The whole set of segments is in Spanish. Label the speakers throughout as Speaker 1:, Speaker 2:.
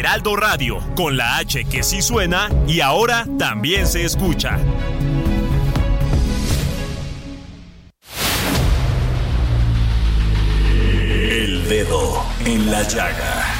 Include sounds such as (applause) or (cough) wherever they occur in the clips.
Speaker 1: Heraldo Radio, con la H que sí suena y ahora también se escucha.
Speaker 2: El dedo en la llaga.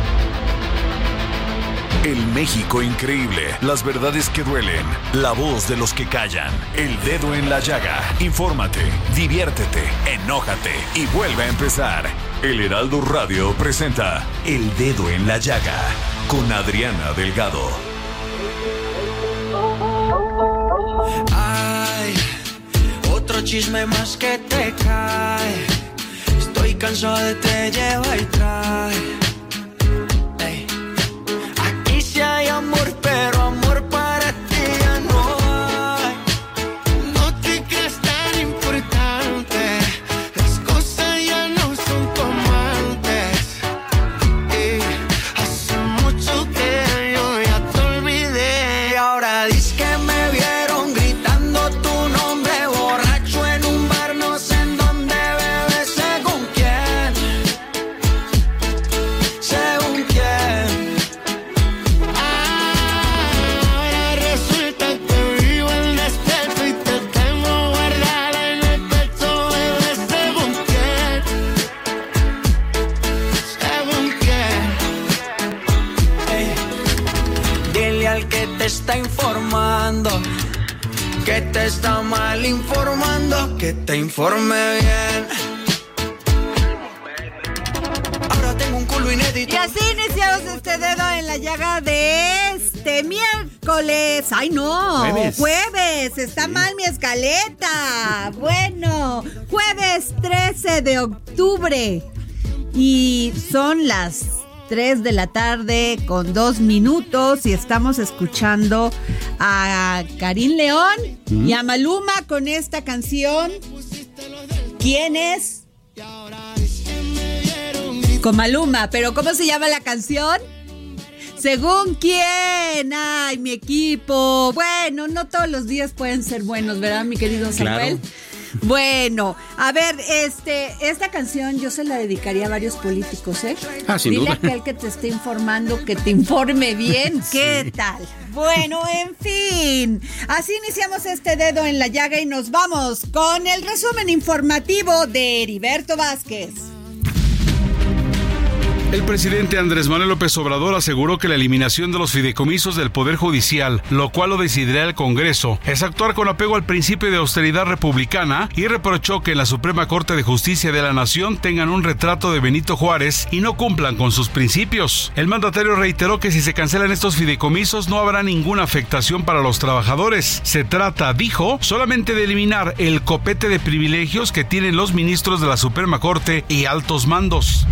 Speaker 2: El México increíble. Las verdades que duelen. La voz de los que callan. El dedo en la llaga. Infórmate, diviértete, enójate y vuelve a empezar. El Heraldo Radio presenta El Dedo en la Llaga con Adriana Delgado.
Speaker 3: Ay, otro chisme más que te cae. Estoy cansado de te lleva y trae. Las
Speaker 4: 3 de la tarde con dos minutos y estamos escuchando a Karim León y a Maluma con esta canción. ¿Quién es? Con Maluma, pero ¿cómo se llama la canción? Según quién, ay, mi equipo. Bueno, no todos los días pueden ser buenos, ¿verdad, mi querido Samuel? Bueno, a ver, este, esta canción yo se la dedicaría a varios políticos, ¿eh?
Speaker 5: Ah, sin
Speaker 4: Dile
Speaker 5: duda.
Speaker 4: a aquel que te esté informando que te informe bien. (laughs) ¿Qué tal? Bueno, en fin. Así iniciamos este dedo en la llaga y nos vamos con el resumen informativo de Heriberto Vázquez.
Speaker 5: El presidente Andrés Manuel López Obrador aseguró que la eliminación de los fideicomisos del Poder Judicial, lo cual lo decidirá el Congreso, es actuar con apego al principio de austeridad republicana y reprochó que en la Suprema Corte de Justicia de la Nación tengan un retrato de Benito Juárez y no cumplan con sus principios. El mandatario reiteró que si se cancelan estos fideicomisos no habrá ninguna afectación para los trabajadores. Se trata, dijo, solamente de eliminar el copete de privilegios que tienen los ministros de la Suprema Corte y altos mandos.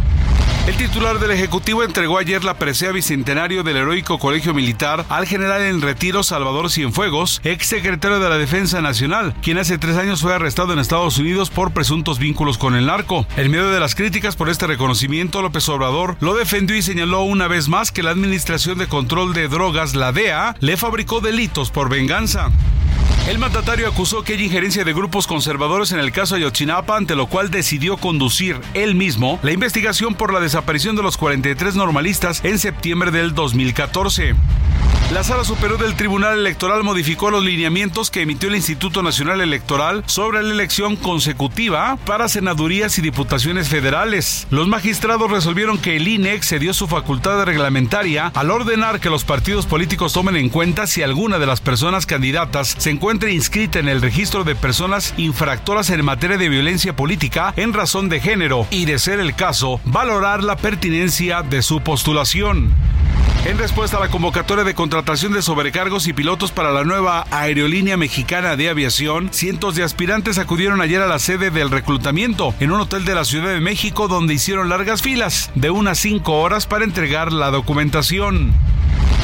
Speaker 5: El titular del Ejecutivo entregó ayer la presea bicentenario del heroico Colegio Militar al general en retiro Salvador Cienfuegos, ex secretario de la Defensa Nacional, quien hace tres años fue arrestado en Estados Unidos por presuntos vínculos con el narco. En medio de las críticas por este reconocimiento, López Obrador lo defendió y señaló una vez más que la Administración de Control de Drogas, la DEA, le fabricó delitos por venganza. El mandatario acusó que hay injerencia de grupos conservadores en el caso Ayotzinapa, ante lo cual decidió conducir él mismo la investigación por la desaparición de los 43 normalistas en septiembre del 2014. La Sala Superior del Tribunal Electoral modificó los lineamientos que emitió el Instituto Nacional Electoral sobre la elección consecutiva para senadurías y diputaciones federales. Los magistrados resolvieron que el INE excedió su facultad reglamentaria al ordenar que los partidos políticos tomen en cuenta si alguna de las personas candidatas se encuentra inscrita en el registro de personas infractoras en materia de violencia política en razón de género y, de ser el caso, valorar la pertinencia de su postulación. En respuesta a la convocatoria de contratación de sobrecargos y pilotos para la nueva aerolínea mexicana de aviación, cientos de aspirantes acudieron ayer a la sede del reclutamiento en un hotel de la Ciudad de México donde hicieron largas filas de unas cinco horas para entregar la documentación.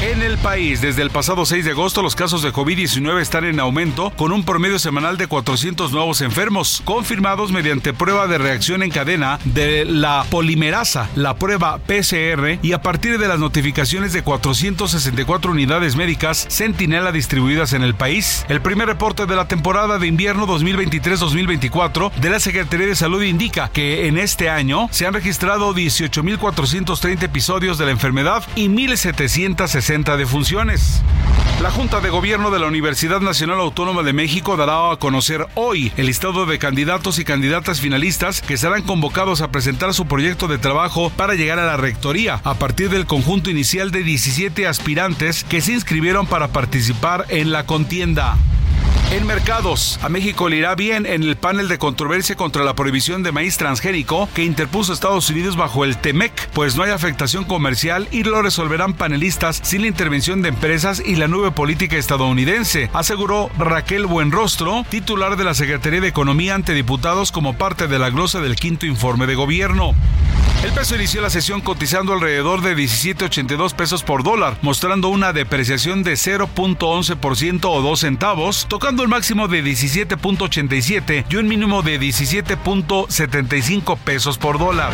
Speaker 5: En el país, desde el pasado 6 de agosto, los casos de COVID-19 están en aumento, con un promedio semanal de 400 nuevos enfermos, confirmados mediante prueba de reacción en cadena de la polimerasa, la prueba PCR, y a partir de las notificaciones de 464 unidades médicas Centinela distribuidas en el país. El primer reporte de la temporada de invierno 2023-2024 de la Secretaría de Salud indica que en este año se han registrado 18.430 episodios de la enfermedad y 1.700 360 defunciones. La Junta de Gobierno de la Universidad Nacional Autónoma de México dará a conocer hoy el listado de candidatos y candidatas finalistas que serán convocados a presentar su proyecto de trabajo para llegar a la rectoría, a partir del conjunto inicial de 17 aspirantes que se inscribieron para participar en la contienda. En mercados, a México le irá bien en el panel de controversia contra la prohibición de maíz transgénico que interpuso Estados Unidos bajo el TEMEC, pues no hay afectación comercial y lo resolverán panelistas sin la intervención de empresas y la nueva política estadounidense, aseguró Raquel Buenrostro, titular de la Secretaría de Economía ante diputados como parte de la glosa del quinto informe de gobierno. El peso inició la sesión cotizando alrededor de 17.82 pesos por dólar, mostrando una depreciación de 0.11% o 2 centavos, tocando el máximo de 17.87 y un mínimo de 17.75 pesos por dólar.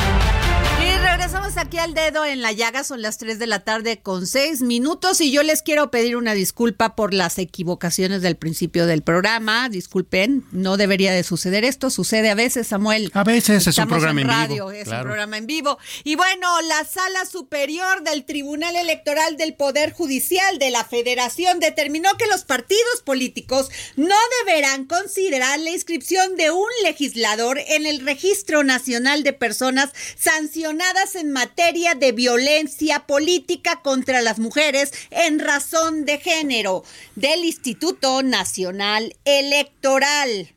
Speaker 4: Aquí al dedo en la llaga, son las 3 de la tarde con 6 minutos y yo les quiero pedir una disculpa por las equivocaciones del principio del programa. Disculpen, no debería de suceder esto, sucede a veces, Samuel.
Speaker 6: A veces es un programa
Speaker 4: en
Speaker 6: vivo,
Speaker 4: es
Speaker 6: claro.
Speaker 4: un programa en vivo. Y bueno, la Sala Superior del Tribunal Electoral del Poder Judicial de la Federación determinó que los partidos políticos no deberán considerar la inscripción de un legislador en el Registro Nacional de Personas sancionadas en materia de violencia política contra las mujeres en razón de género del Instituto Nacional Electoral.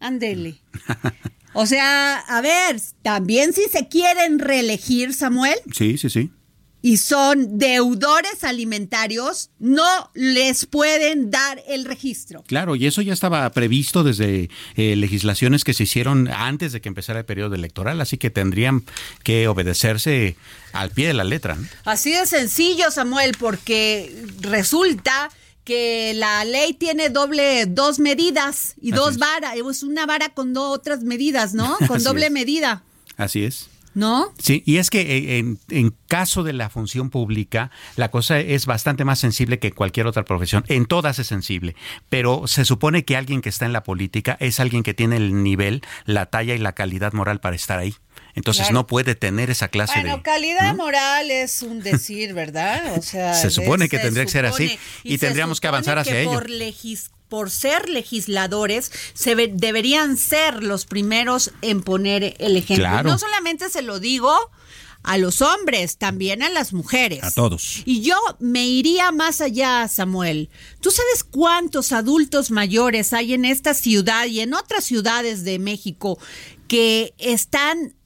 Speaker 4: Ándele. (laughs) O sea, a ver, también si se quieren reelegir, Samuel,
Speaker 6: Sí, sí, sí.
Speaker 4: Y son deudores alimentarios, no les pueden dar el registro.
Speaker 6: Claro, y eso ya estaba previsto desde eh, legislaciones que se hicieron antes de que empezara el periodo electoral, así que tendrían que obedecerse al pie de la letra. ¿no?
Speaker 4: Así de sencillo, Samuel, porque resulta que la ley tiene doble dos medidas y
Speaker 6: Así
Speaker 4: dos varas, es una vara con dos otras medidas, ¿no? (laughs) Con
Speaker 6: Así
Speaker 4: doble
Speaker 6: es.
Speaker 4: medida,
Speaker 6: Así es.
Speaker 4: ¿No?
Speaker 6: Sí, y es que eh, en, en caso de la función pública, la cosa es bastante más sensible que cualquier otra profesión. En todas es sensible, pero se supone que alguien que está en la política es alguien que tiene el nivel, la talla y la calidad moral para estar ahí. Entonces
Speaker 4: Claro.
Speaker 6: no puede tener esa clase
Speaker 4: Bueno,
Speaker 6: de...
Speaker 4: calidad
Speaker 6: ¿no?
Speaker 4: moral es un decir, ¿verdad? O sea,
Speaker 6: Se supone que
Speaker 4: se
Speaker 6: tendría que ser así, y tendríamos que avanzar hacia
Speaker 4: que
Speaker 6: ello.
Speaker 4: Por, legis- por ser legisladores, se deberían ser los primeros en poner el ejemplo.
Speaker 6: Claro.
Speaker 4: No solamente se lo digo a los hombres, también a las mujeres.
Speaker 6: A todos.
Speaker 4: Y yo me iría más allá, Samuel. ¿Tú sabes cuántos adultos mayores hay en esta ciudad y en otras ciudades de México que están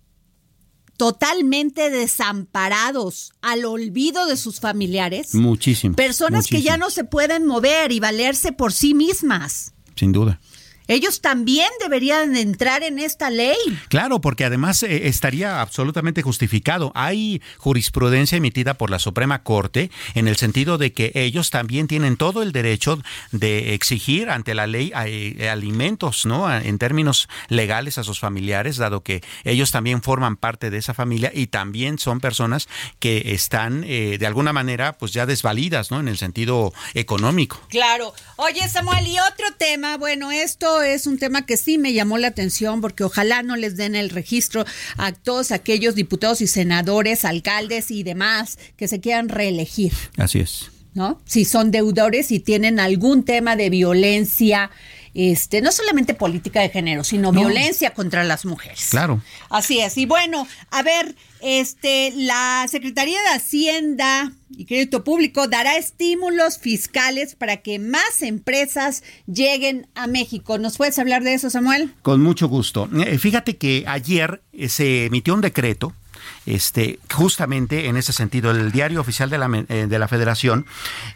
Speaker 4: totalmente desamparados al olvido de sus familiares?
Speaker 6: Muchísimo.
Speaker 4: Personas que ya no se pueden mover y valerse por sí mismas.
Speaker 6: Sin duda.
Speaker 4: Ellos también deberían entrar en esta ley.
Speaker 6: Claro, porque además eh, estaría absolutamente justificado. Hay jurisprudencia emitida por la Suprema Corte en el sentido de que ellos también tienen todo el derecho de exigir ante la ley eh, alimentos, ¿no? En términos legales a sus familiares, dado que ellos también forman parte de esa familia y también son personas que están eh, de alguna manera pues ya desvalidas, ¿no? En el sentido económico.
Speaker 4: Claro. Oye, Samuel, y otro tema, bueno, esto es un tema que sí me llamó la atención porque ojalá no les den el registro a todos aquellos diputados y senadores, alcaldes y demás que se quieran reelegir.
Speaker 6: Así es.
Speaker 4: ¿no? Si son deudores y tienen algún tema de violencia, este, no solamente política de género, sino violencia contra las mujeres.
Speaker 6: Claro.
Speaker 4: Así es. Y bueno, a ver, este, la Secretaría de Hacienda y Crédito Público dará estímulos fiscales para que más empresas lleguen a México. ¿Nos puedes hablar de eso, Samuel?
Speaker 6: Con mucho gusto. Eh, fíjate que ayer eh, se emitió un decreto este, justamente en ese sentido, el diario oficial de la, eh, de la Federación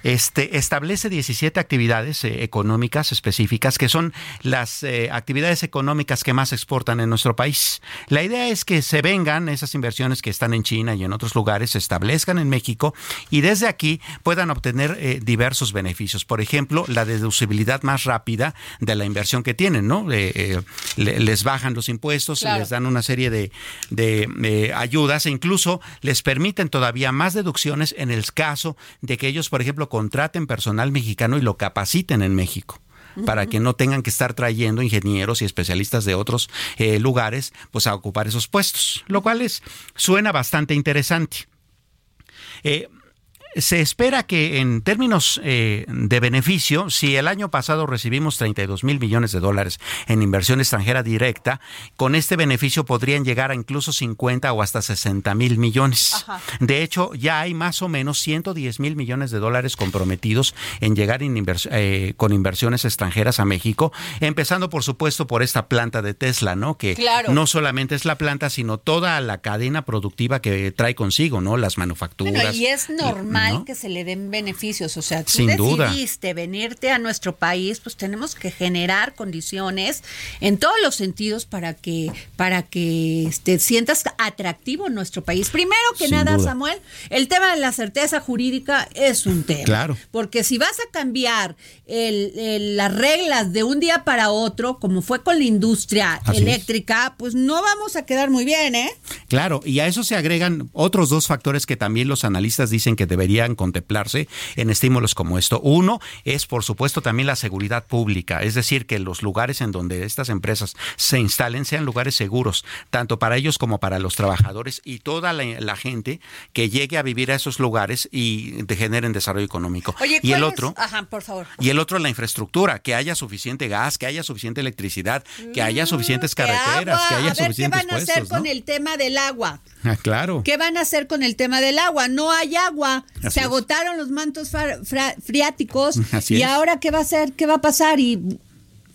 Speaker 6: este, establece 17 actividades eh, económicas específicas que son las eh, actividades económicas que más exportan en nuestro país. La idea es que se vengan esas inversiones que están en China y en otros lugares, se establezcan en México y desde aquí puedan obtener diversos beneficios. Por ejemplo, la deducibilidad más rápida de la inversión que tienen, ¿no? les bajan los impuestos, les dan una serie de, de ayudas e incluso les permiten todavía más deducciones en el caso de que ellos, por ejemplo, contraten personal mexicano y lo capaciten en México para que no tengan que estar trayendo ingenieros y especialistas de otros eh, lugares pues a ocupar esos puestos, lo cual es, suena bastante interesante. Eh, se espera que en términos eh, de beneficio, si el año pasado recibimos 32 mil millones de dólares en inversión extranjera directa, con este beneficio podrían llegar a incluso 50 o hasta 60 mil millones. De hecho, ya hay más o menos 110 mil millones de dólares comprometidos en llegar eh, con inversiones extranjeras a México, empezando por supuesto por esta planta de Tesla, ¿no? Que no solamente es la planta, sino toda la cadena productiva que trae consigo, ¿no? Las manufacturas.
Speaker 4: y es normal que se le den beneficios. O sea, tú decidiste venirte a nuestro país, pues tenemos que generar condiciones en todos los sentidos para que, para que te sientas atractivo en nuestro país. Primero que nada, Samuel, el tema de la certeza jurídica es un tema.
Speaker 6: Claro.
Speaker 4: Porque si vas a cambiar las reglas de un día para otro, como fue con la industria eléctrica, pues no vamos a quedar muy bien, ¿eh?
Speaker 6: Claro, y a eso se agregan otros dos factores que también los analistas dicen que deberían contemplarse en estímulos como esto. Uno es, por supuesto, también la seguridad pública, es decir, que los lugares en donde estas empresas se instalen sean lugares seguros, tanto para ellos como para los trabajadores y toda la, gente que llegue a vivir a esos lugares y generen desarrollo económico.
Speaker 4: y
Speaker 6: el otro,
Speaker 4: Ajá, por favor.
Speaker 6: Y el otro, la infraestructura, que haya suficiente gas, que haya suficiente electricidad, que haya mm, suficientes carreteras, que haya suficientes
Speaker 4: ¿Qué van a hacer con el tema del agua?
Speaker 6: Ah, claro.
Speaker 4: ¿Qué van a hacer con el tema del agua? No hay agua. Se agotaron los mantos friáticos. (laughs) y ahora qué va a hacer? ¿Qué va a pasar? Y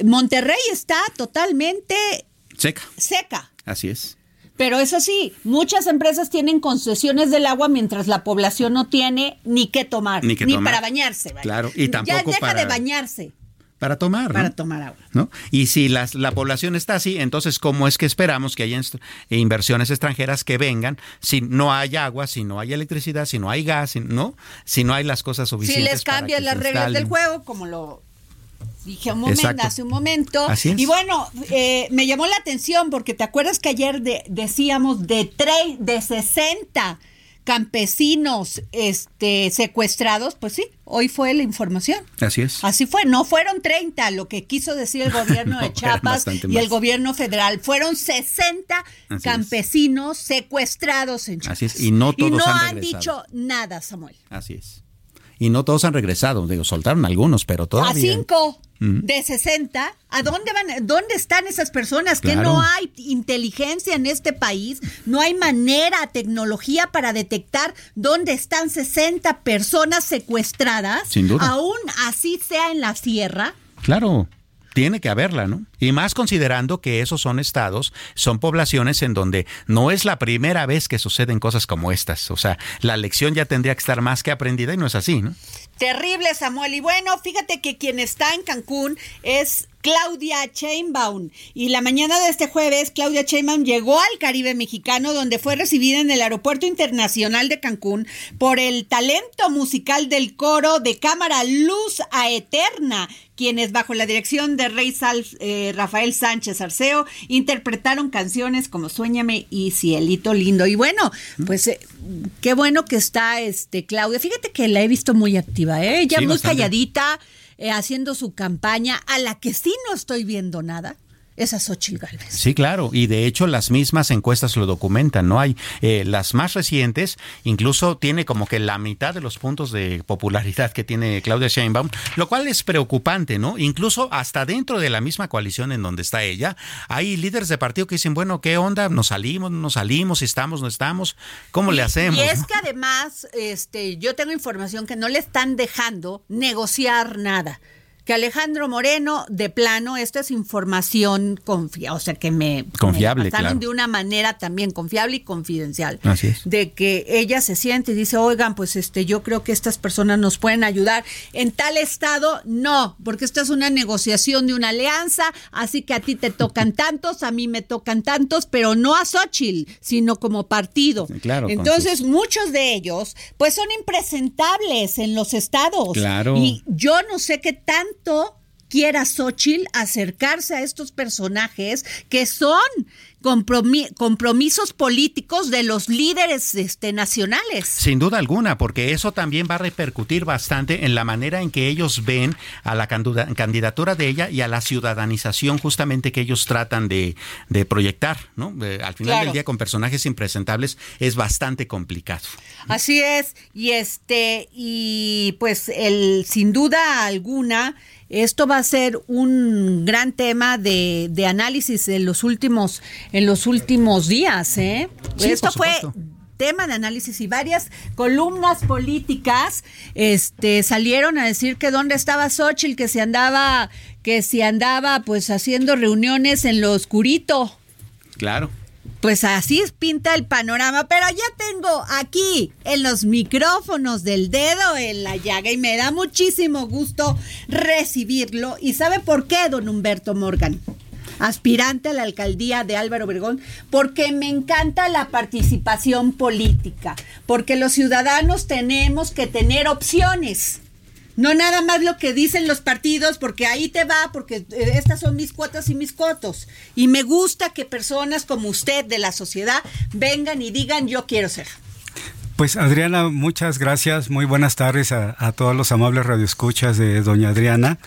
Speaker 4: Monterrey está totalmente
Speaker 6: seca.
Speaker 4: Seca.
Speaker 6: Así es.
Speaker 4: Pero eso sí, muchas empresas tienen concesiones del agua mientras la población no tiene ni qué tomar, ni, para bañarse.
Speaker 6: Claro, y tampoco
Speaker 4: ya deja de bañarse
Speaker 6: para tomar.
Speaker 4: Para tomar agua.
Speaker 6: ¿no? Y si la población está así, entonces, ¿cómo es que esperamos que haya inversiones extranjeras que vengan si no hay agua, si no hay electricidad, si no hay gas, si, ¿no? si no hay las cosas suficientes?
Speaker 4: Si les cambian las reglas del juego, como lo dije un momento, hace un momento. Y bueno, eh, me llamó la atención porque te acuerdas que ayer decíamos de, de 60 campesinos este, secuestrados, pues sí, hoy fue la información.
Speaker 6: Así es.
Speaker 4: Así fue, no fueron 30, lo que quiso decir el (laughs) gobierno de Chiapas y el gobierno federal, fueron 60 campesinos secuestrados en Chiapas.
Speaker 6: Así es, y no todos
Speaker 4: y no
Speaker 6: han,
Speaker 4: dicho nada, Samuel.
Speaker 6: Así es. Y no todos han regresado, digo, soltaron algunos, pero todavía.
Speaker 4: A cinco de 60, ¿a dónde van? ¿Dónde están esas personas? Que no hay inteligencia en este país, no hay manera, tecnología para detectar dónde están 60 personas secuestradas,
Speaker 6: Sin duda.
Speaker 4: aún así sea en la sierra.
Speaker 6: Claro. Tiene que haberla, ¿no? Y más considerando que esos son estados, son poblaciones en donde no es la primera vez que suceden cosas como estas. O sea, la lección ya tendría que estar más que aprendida y no es así, ¿no?
Speaker 4: Terrible, Samuel. Y bueno, fíjate que quien está en Cancún es Claudia Chainbaum. Y la mañana de este jueves, Claudia Chainbaum llegó al Caribe mexicano, donde fue recibida en el Aeropuerto Internacional de Cancún por el talento musical del coro de cámara Luz a Eterna, quienes bajo la dirección de Rey eh, Rafael Sánchez Arceo interpretaron canciones como Suéñame y Cielito Lindo. Y bueno, pues eh, qué bueno que está este Claudia. Fíjate que la he visto muy activa, ¿eh? Ella muy calladita, eh, haciendo su campaña, a la que sí no estoy viendo nada es a Xochitl Galvez.
Speaker 6: Sí, claro, y de hecho las mismas encuestas lo documentan, ¿no? Hay eh, las más recientes, incluso tiene como que la mitad de los puntos de popularidad que tiene Claudia Sheinbaum, lo cual es preocupante, ¿no? Incluso hasta dentro de la misma coalición en donde está ella, hay líderes de partido que dicen, bueno, ¿qué onda? ¿Nos salimos, no nos salimos? ¿Estamos, no estamos? ¿Cómo le hacemos?
Speaker 4: Y es que además, este, yo tengo información que no le están dejando negociar nada que Alejandro Moreno, de plano, esta es información confiable, o sea, que me,
Speaker 6: confiable,
Speaker 4: de una manera también confiable y confidencial.
Speaker 6: Así es.
Speaker 4: De que ella se siente y dice, oigan, pues este, yo creo que estas personas nos pueden ayudar. En tal estado, no, porque esta es una negociación de una alianza, así que a ti te tocan (laughs) tantos, a mí me tocan tantos, pero no a Xochitl, sino como partido.
Speaker 6: Claro.
Speaker 4: Entonces, muchos de ellos, pues son impresentables en los estados.
Speaker 6: Claro.
Speaker 4: Y yo no sé qué tanto quiera Xochitl acercarse a estos personajes que son compromisos políticos de los líderes este, nacionales.
Speaker 6: Sin duda alguna, porque eso también va a repercutir bastante en la manera en que ellos ven a la candidatura de ella y a la ciudadanización justamente que ellos tratan de, proyectar, ¿no? al final del día con personajes impresentables es bastante complicado.
Speaker 4: Así es, y este, y pues el sin duda alguna esto va a ser un gran tema de, de análisis en los últimos, en los últimos días. ¿eh? Esto fue tema de análisis y varias columnas políticas este salieron a decir que dónde estaba Xochitl, que se andaba que se andaba pues haciendo reuniones en lo oscurito.
Speaker 6: Claro
Speaker 4: pues así pinta el panorama, pero ya tengo aquí en los micrófonos del dedo en la llaga y me da muchísimo gusto recibirlo. ¿Y sabe por qué, don Humberto Morgan? aspirante a la alcaldía de Álvaro Obregón, porque me encanta la participación política, porque los ciudadanos tenemos que tener opciones. No nada más lo que dicen los partidos, porque ahí te va, porque eh, estas son mis cuotas y mis cotos. Y me gusta que personas como usted de la sociedad vengan y digan yo quiero ser.
Speaker 7: Pues Adriana, muchas gracias. Muy buenas tardes a, todos los amables radioescuchas de Doña Adriana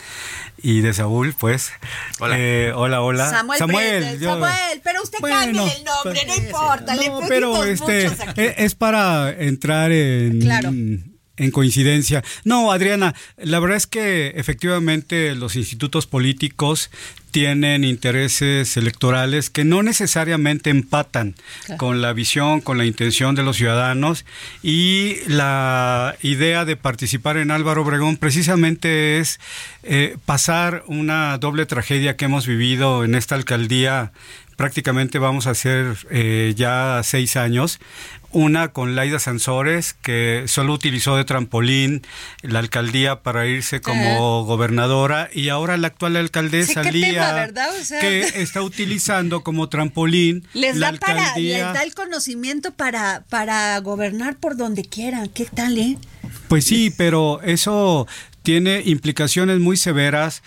Speaker 7: y de Saúl, pues.
Speaker 6: Hola.
Speaker 7: Eh, hola, hola.
Speaker 4: Samuel, Samuel, Samuel pero usted cambie el nombre, no importa. No,
Speaker 7: pero este e, es para entrar en,
Speaker 4: claro
Speaker 7: en coincidencia. No, Adriana, la verdad es que efectivamente los institutos políticos tienen intereses electorales que no necesariamente empatan con la visión, con la intención de los ciudadanos y la idea de participar en Álvaro Obregón precisamente es eh, pasar una doble tragedia que hemos vivido en esta alcaldía prácticamente vamos a hacer eh, ya seis años. Una con Laida Sansores, que solo utilizó de trampolín la alcaldía para irse como gobernadora, y ahora la actual alcaldesa Lía, que (laughs) está utilizando como trampolín
Speaker 4: les
Speaker 7: la
Speaker 4: alcaldía. les da el conocimiento para, para gobernar por donde quieran. ¿Qué tal, eh?
Speaker 7: Pues sí, pero eso tiene implicaciones muy severas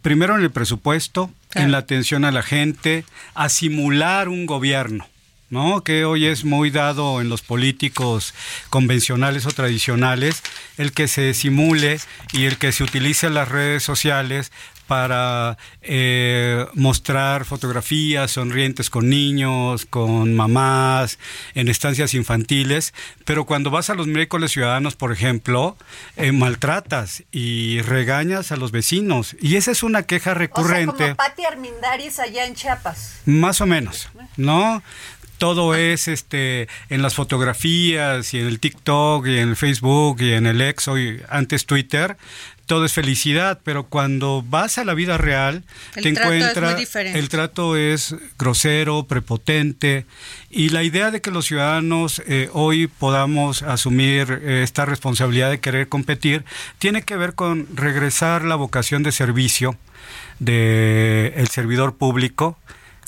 Speaker 7: primero en el presupuesto, en la atención a la gente, a simular un gobierno. ¿No? que hoy es muy dado en los políticos convencionales o tradicionales, el que se simule y el que se utilice las redes sociales para eh, mostrar fotografías sonrientes con niños, con mamás, en estancias infantiles, pero cuando vas a los miércoles ciudadanos, por ejemplo, eh, maltratas y regañas a los vecinos. Y esa es una queja recurrente. O sea,
Speaker 4: como Pati Armindaris allá en Chiapas.
Speaker 7: Más o menos, ¿no? Todo es este en las fotografías y en el TikTok y en el Facebook y en el ex hoy antes Twitter todo es felicidad, pero cuando vas a la vida real, te encuentras, el trato es grosero, prepotente, y la idea de que los ciudadanos eh, hoy podamos asumir eh, esta responsabilidad de querer competir, tiene que ver con regresar la vocación de servicio del el servidor público,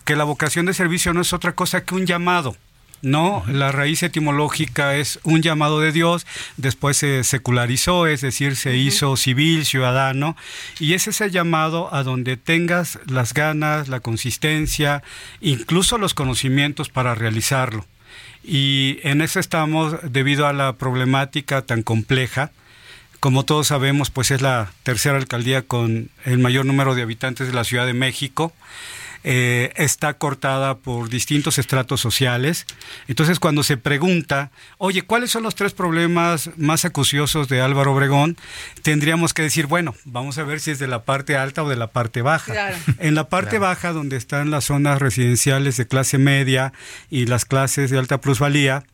Speaker 7: que la vocación de servicio no es otra cosa que un llamado no, la raíz etimológica es un llamado de Dios, después se secularizó, es decir, se hizo civil, ciudadano, y es ese llamado a donde tengas las ganas, la consistencia, incluso los conocimientos para realizarlo. Y en eso estamos debido a la problemática tan compleja. Como todos sabemos, pues es la tercera alcaldía con el mayor número de habitantes de la Ciudad de México eh, está cortada por distintos estratos sociales. Entonces, cuando se pregunta, oye, ¿cuáles son los tres problemas más acuciosos de Álvaro Obregón? Tendríamos que decir, bueno, vamos a ver si es de la parte alta o de la parte baja. En la parte baja, donde están las zonas residenciales de clase media y las clases de alta plusvalía,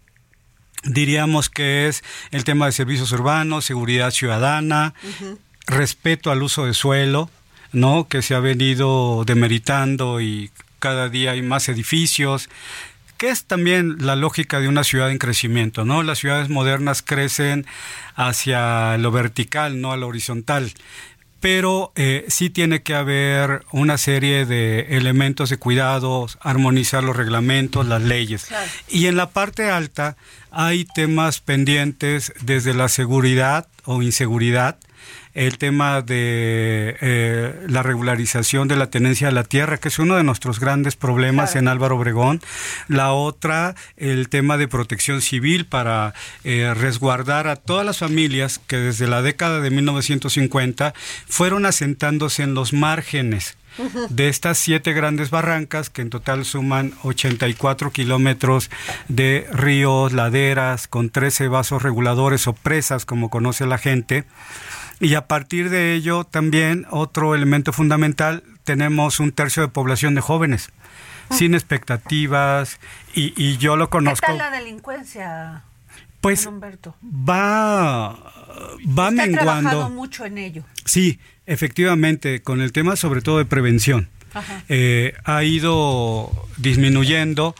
Speaker 7: diríamos que es el tema de servicios urbanos, seguridad ciudadana, respeto al uso de suelo, ¿no? que se ha venido demeritando y cada día hay más edificios, que es también la lógica de una ciudad en crecimiento, ¿no? Las ciudades modernas crecen hacia lo vertical, no a lo horizontal pero eh, sí tiene que haber una serie de elementos de cuidados, armonizar los reglamentos, las leyes. Y en la parte alta hay temas pendientes desde la seguridad o inseguridad, el tema de eh, la regularización de la tenencia de la tierra, que es uno de nuestros grandes problemas en Álvaro Obregón. La otra, el tema de protección civil para eh, resguardar a todas las familias que desde la década de 1950 fueron asentándose en los márgenes de estas siete grandes barrancas, que en total suman 84 kilómetros de ríos, laderas, con 13 vasos reguladores o presas, como conoce la gente, y a partir de ello también otro elemento fundamental, tenemos un tercio de población de jóvenes, ah. sin expectativas, y, yo lo conozco.
Speaker 4: ¿Qué tal la delincuencia?
Speaker 7: Pues va, va
Speaker 4: Usted
Speaker 7: menguando.
Speaker 4: Ha trabajado mucho en ello.
Speaker 7: Sí, efectivamente, con el tema sobre todo de prevención. Eh, ha ido disminuyendo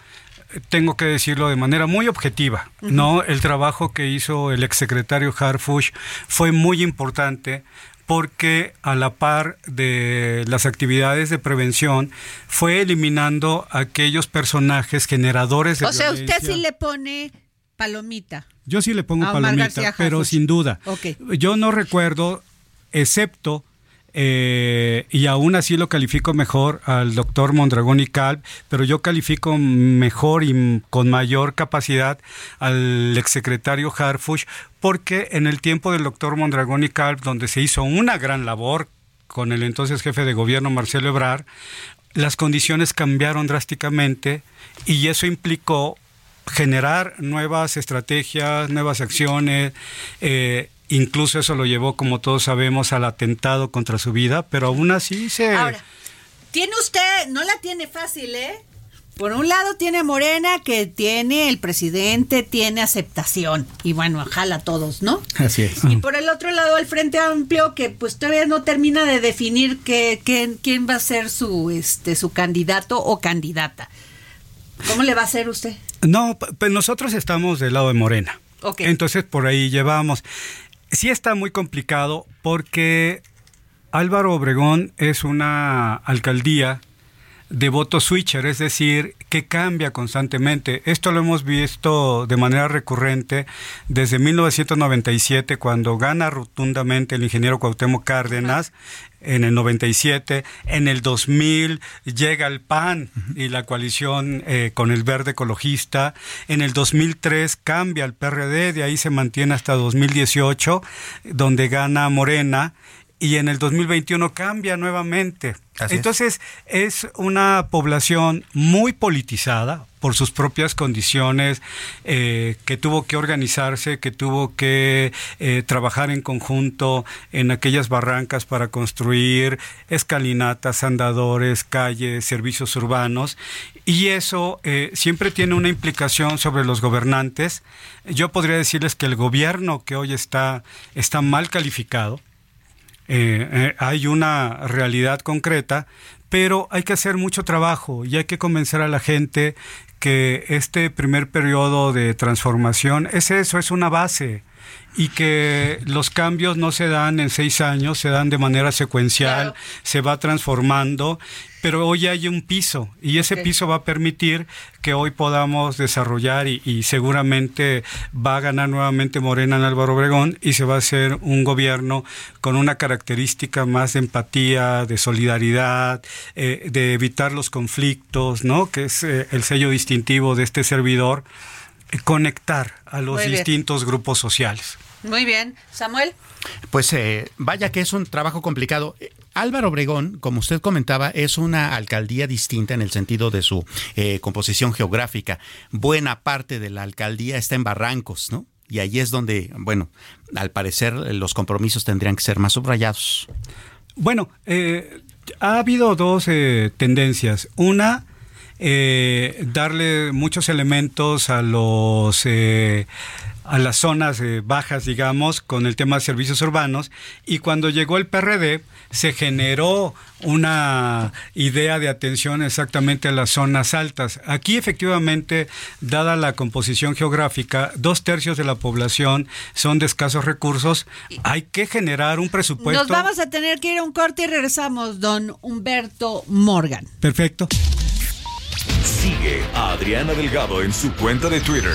Speaker 7: tengo que decirlo de manera muy objetiva, ¿no? El trabajo que hizo el exsecretario Harfush fue muy importante porque a la par de las actividades de prevención fue eliminando aquellos personajes generadores de
Speaker 4: O sea, usted sí le pone palomita.
Speaker 7: Yo sí le pongo palomita, pero sin duda. Yo no recuerdo, excepto eh, y aún así lo califico mejor al doctor Mondragón y Calv, pero yo califico mejor y con mayor capacidad al exsecretario Harfush, porque en el tiempo del doctor Mondragón y Calv, donde se hizo una gran labor con el entonces jefe de gobierno Marcelo Ebrard, las condiciones cambiaron drásticamente y eso implicó generar nuevas estrategias, nuevas acciones, eh, Incluso eso lo llevó, como todos sabemos, al atentado contra su vida, pero aún así se...
Speaker 4: Ahora, tiene usted, no la tiene fácil, ¿eh? Por un lado tiene Morena, que tiene el presidente, tiene aceptación. Y bueno, jala a todos, ¿no?
Speaker 7: Así es.
Speaker 4: Y por el otro lado, el Frente Amplio, que pues todavía no termina de definir que, quién va a ser su, este, su candidato o candidata. ¿Cómo le va a hacer usted?
Speaker 7: No, pues nosotros estamos del lado de Morena.
Speaker 4: Okay.
Speaker 7: Entonces por ahí llevamos sí está muy complicado porque Álvaro Obregón es una alcaldía de voto switcher, es decir, que cambia constantemente. Esto lo hemos visto de manera recurrente desde 1997, cuando gana rotundamente el ingeniero Cuauhtémoc Cárdenas, en el 97, en el 2000 llega el PAN y la coalición eh, con el verde ecologista, en el 2003 cambia el PRD, de ahí se mantiene hasta 2018, donde gana Morena, y en el 2021 cambia nuevamente. Entonces es. una población muy politizada por sus propias condiciones, eh, que tuvo que organizarse, que tuvo que eh, trabajar en conjunto en aquellas barrancas para construir escalinatas, andadores, calles, servicios urbanos. Y eso eh, siempre tiene una implicación sobre los gobernantes. Yo podría decirles que el gobierno que hoy está, está mal calificado eh, eh, hay una realidad concreta, pero hay que hacer mucho trabajo y hay que convencer a la gente que este primer periodo de transformación es eso, es una base y que los cambios no se dan en seis años, se dan de manera secuencial, se va transformando, pero hoy hay un piso y ese piso va a permitir que hoy podamos desarrollar y, seguramente va a ganar nuevamente Morena en Álvaro Obregón y se va a hacer un gobierno con una característica más de empatía, de solidaridad, eh, de evitar los conflictos, ¿no? Que es eh, el sello distintivo de este servidor conectar a los distintos grupos sociales.
Speaker 4: Muy bien. Samuel.
Speaker 6: Pues eh, vaya que es un trabajo complicado. Álvaro Obregón, como usted comentaba, es una alcaldía distinta en el sentido de su eh, composición geográfica. Buena parte de la alcaldía está en barrancos, ¿no? Y ahí es donde, bueno, al parecer los compromisos tendrían que ser más subrayados.
Speaker 7: Bueno, eh, ha habido dos eh, tendencias. Una, darle muchos elementos a los a las zonas eh, bajas, digamos, con el tema de servicios urbanos. Y cuando llegó el PRD, se generó una idea de atención exactamente a las zonas altas. Aquí, efectivamente, dada la composición geográfica, dos tercios de la población son de escasos recursos. Hay que generar un presupuesto.
Speaker 4: Nos vamos a tener que ir a un corte y regresamos, don Humberto Morgan.
Speaker 7: Perfecto.
Speaker 2: Sigue a Adriana Delgado en su cuenta de Twitter.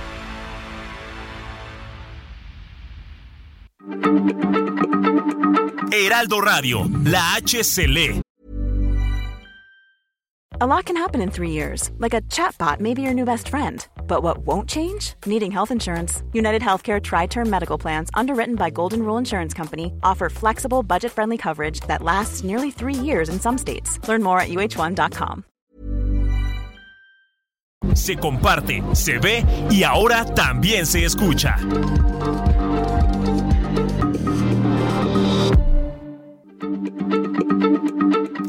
Speaker 1: Heraldo Radio, la H se lee.
Speaker 8: A lot can happen in three years, like a chatbot may be your new best friend. But what won't change? Needing health insurance. United Healthcare Tri Term Medical Plans, underwritten by Golden Rule Insurance Company, offer flexible, budget friendly coverage that lasts nearly three years in some states. Learn more at uh1.com.
Speaker 1: Se comparte, se ve y ahora también se escucha.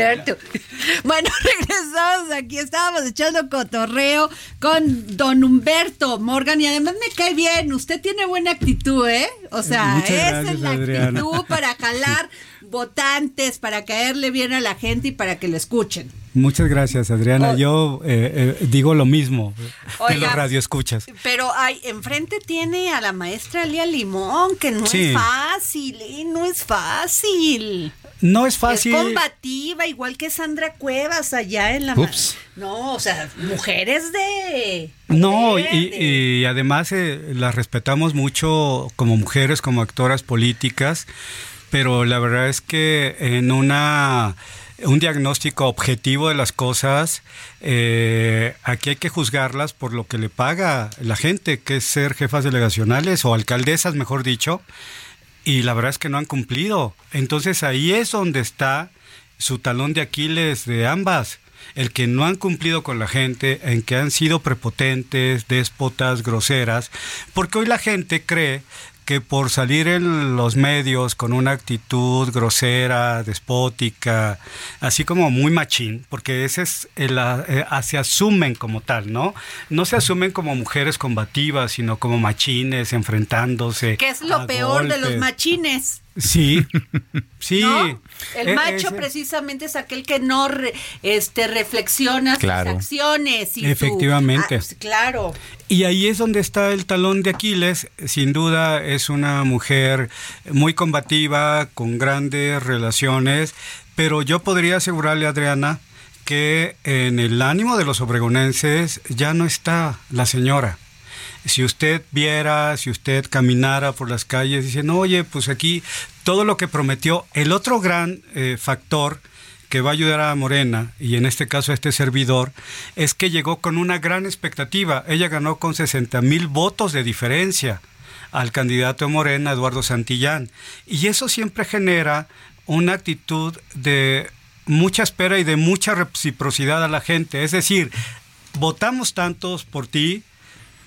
Speaker 4: Humberto. (laughs) Bueno, (laughs) regresamos aquí. Estábamos echando cotorreo con don Humberto Morgan y además me cae bien. Usted tiene buena actitud, ¿eh? O sea,
Speaker 7: Muchas
Speaker 4: esa
Speaker 7: gracias,
Speaker 4: es la
Speaker 7: Adriana.
Speaker 4: actitud para (laughs) jalar votantes, para caerle bien a la gente y para que lo escuchen.
Speaker 7: Muchas gracias, Adriana.
Speaker 4: Oh.
Speaker 7: Yo eh, eh, digo lo mismo que
Speaker 4: Oiga,
Speaker 7: los radioescuchas.
Speaker 4: Pero ay, enfrente tiene a la maestra Lía Limón, que no
Speaker 7: Sí.
Speaker 4: es fácil, ¿eh? No es fácil.
Speaker 7: No es fácil.
Speaker 4: Es combativa, igual que Sandra Cuevas allá en la...
Speaker 6: Ups.
Speaker 4: No, o sea, mujeres de...
Speaker 7: No, y,
Speaker 4: de-
Speaker 7: y además eh, las respetamos mucho como mujeres, como actoras políticas, pero la verdad es que en una un diagnóstico objetivo de las cosas, eh, aquí hay que juzgarlas por lo que le paga la gente, que es ser jefas delegacionales o alcaldesas, mejor dicho, y la verdad es que no han cumplido. Entonces ahí es donde está su talón de Aquiles de ambas. El que no han cumplido con la gente, en que han sido prepotentes, déspotas, groseras, porque hoy la gente cree que por salir en los medios con una actitud grosera, despótica, así como muy machín, porque ese es el, eh, se asumen como tal, ¿no? No se asumen como mujeres combativas, sino como machines enfrentándose.
Speaker 4: Que es lo
Speaker 7: a
Speaker 4: peor de los machines.
Speaker 7: Sí, sí.
Speaker 4: ¿no? El
Speaker 7: E-
Speaker 4: macho
Speaker 7: ese-
Speaker 4: precisamente es aquel que no re- este reflexiona
Speaker 6: Claro.
Speaker 4: sus acciones y su-
Speaker 7: Efectivamente.
Speaker 4: Ah, sí, claro.
Speaker 7: Y ahí es donde está el talón de Aquiles. Sin duda es una mujer muy combativa, con grandes relaciones, pero yo podría asegurarle a Adriana que en el ánimo de los obregonenses ya no está la señora. Si usted viera, si usted caminara por las calles diciendo, oye, pues aquí todo lo que prometió, el otro gran eh, factor que va a ayudar a Morena, y en este caso a este servidor, es que llegó con una gran expectativa. Ella ganó con 60 mil votos de diferencia al candidato de Morena, Eduardo Santillán. Y eso siempre genera una actitud de mucha espera y de mucha reciprocidad a la gente. Es decir, votamos tantos por ti,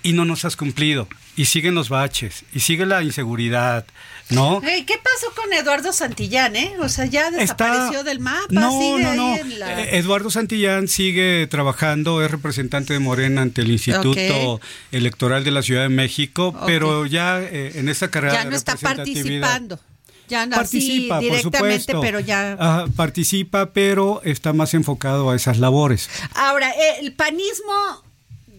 Speaker 7: y no nos has cumplido. Y siguen los baches, y sigue la inseguridad, ¿no?
Speaker 4: ¿Qué pasó con Eduardo Santillán, eh? O sea, ya desapareció del mapa.
Speaker 7: No,
Speaker 4: sigue
Speaker 7: no,
Speaker 4: ahí
Speaker 7: no.
Speaker 4: en la-
Speaker 7: Eh, Eduardo Santillán sigue trabajando, es representante de Morena ante el Instituto. Electoral de la Ciudad de México, pero ya eh, en esta carrera
Speaker 4: ya
Speaker 7: de
Speaker 4: no está participando. Ya no
Speaker 7: Participa, por
Speaker 4: directamente,
Speaker 7: supuesto.
Speaker 4: pero ya.
Speaker 7: Ajá, participa, pero está más enfocado a esas labores.
Speaker 4: Ahora, eh, el panismo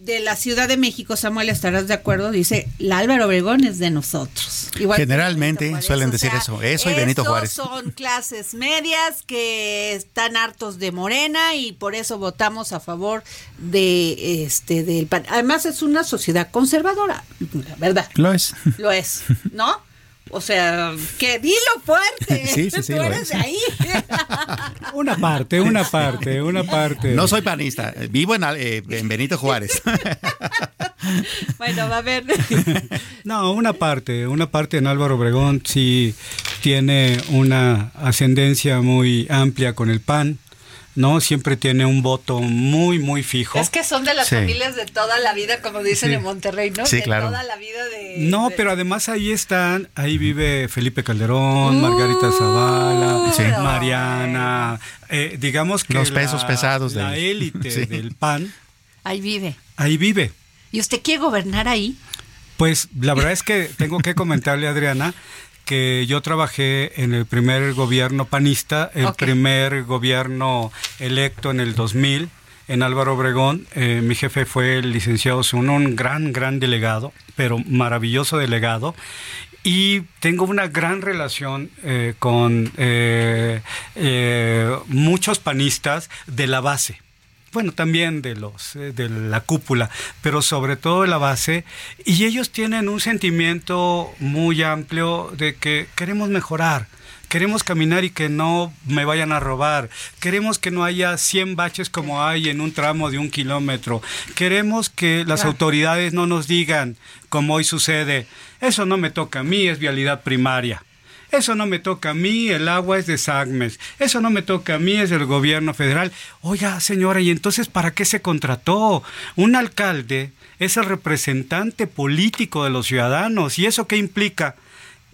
Speaker 4: de la Ciudad de México, Samuel, estarás de acuerdo, dice, la Álvaro Obregón es de nosotros. Igual
Speaker 6: Generalmente suelen
Speaker 4: O
Speaker 6: decir
Speaker 4: sea,
Speaker 6: eso, eso y Benito Juárez.
Speaker 4: son clases medias que están hartos de Morena y por eso votamos a favor de este del PAN. Además es una sociedad conservadora, la verdad.
Speaker 6: Lo es.
Speaker 4: Lo es, ¿no? O sea, que dilo fuerte. (laughs)
Speaker 6: Sí, sí, sí, (laughs)
Speaker 4: Tú eres de ahí. (laughs)
Speaker 7: Una parte, una parte, una parte.
Speaker 6: No soy panista, vivo en, eh, en Benito Juárez.
Speaker 4: bueno, va a ver.
Speaker 7: No, una parte, una parte en Álvaro Obregón sí tiene una ascendencia muy amplia con el PAN, ¿no? Siempre tiene un voto muy, muy fijo.
Speaker 4: Es que son de las
Speaker 6: Sí.
Speaker 4: familias de toda la vida, como dicen
Speaker 7: Sí.
Speaker 4: en Monterrey, ¿no?
Speaker 6: Sí,
Speaker 4: de
Speaker 6: claro.
Speaker 4: toda la vida de...
Speaker 7: No,
Speaker 4: de-
Speaker 7: pero además ahí están, ahí vive Felipe Calderón, Margarita Zavala,
Speaker 4: Sí.
Speaker 7: Mariana, eh, digamos que
Speaker 6: Los
Speaker 7: la-
Speaker 6: pesos pesados
Speaker 7: la
Speaker 6: del-
Speaker 7: élite
Speaker 6: Sí.
Speaker 7: del PAN
Speaker 4: Ahí vive.
Speaker 7: ahí vive.
Speaker 4: ¿Y usted quiere gobernar ahí?
Speaker 7: Pues la verdad es que tengo que comentarle a Adriana que yo trabajé en el primer gobierno panista, el primer gobierno electo en el 2000 en Álvaro Obregón. Eh, mi jefe fue el licenciado Zuno, un gran, gran delegado, pero maravilloso delegado. Y tengo una gran relación eh, con eh, muchos panistas de la base bueno, también de los eh, de la cúpula, pero sobre todo de la base, y ellos tienen un sentimiento muy amplio de que queremos mejorar. Queremos caminar y que no me vayan a robar. Queremos que no haya 100 baches como hay en un tramo de un kilómetro. Queremos que las autoridades no nos digan, como hoy sucede, eso no me toca a mí, es vialidad primaria. Eso no me toca a mí, el agua es de SAGMES. Eso no me toca a mí, es del gobierno federal. Oiga, señora, ¿y entonces para qué se contrató? Un alcalde es el representante político de los ciudadanos. ¿Y eso qué implica?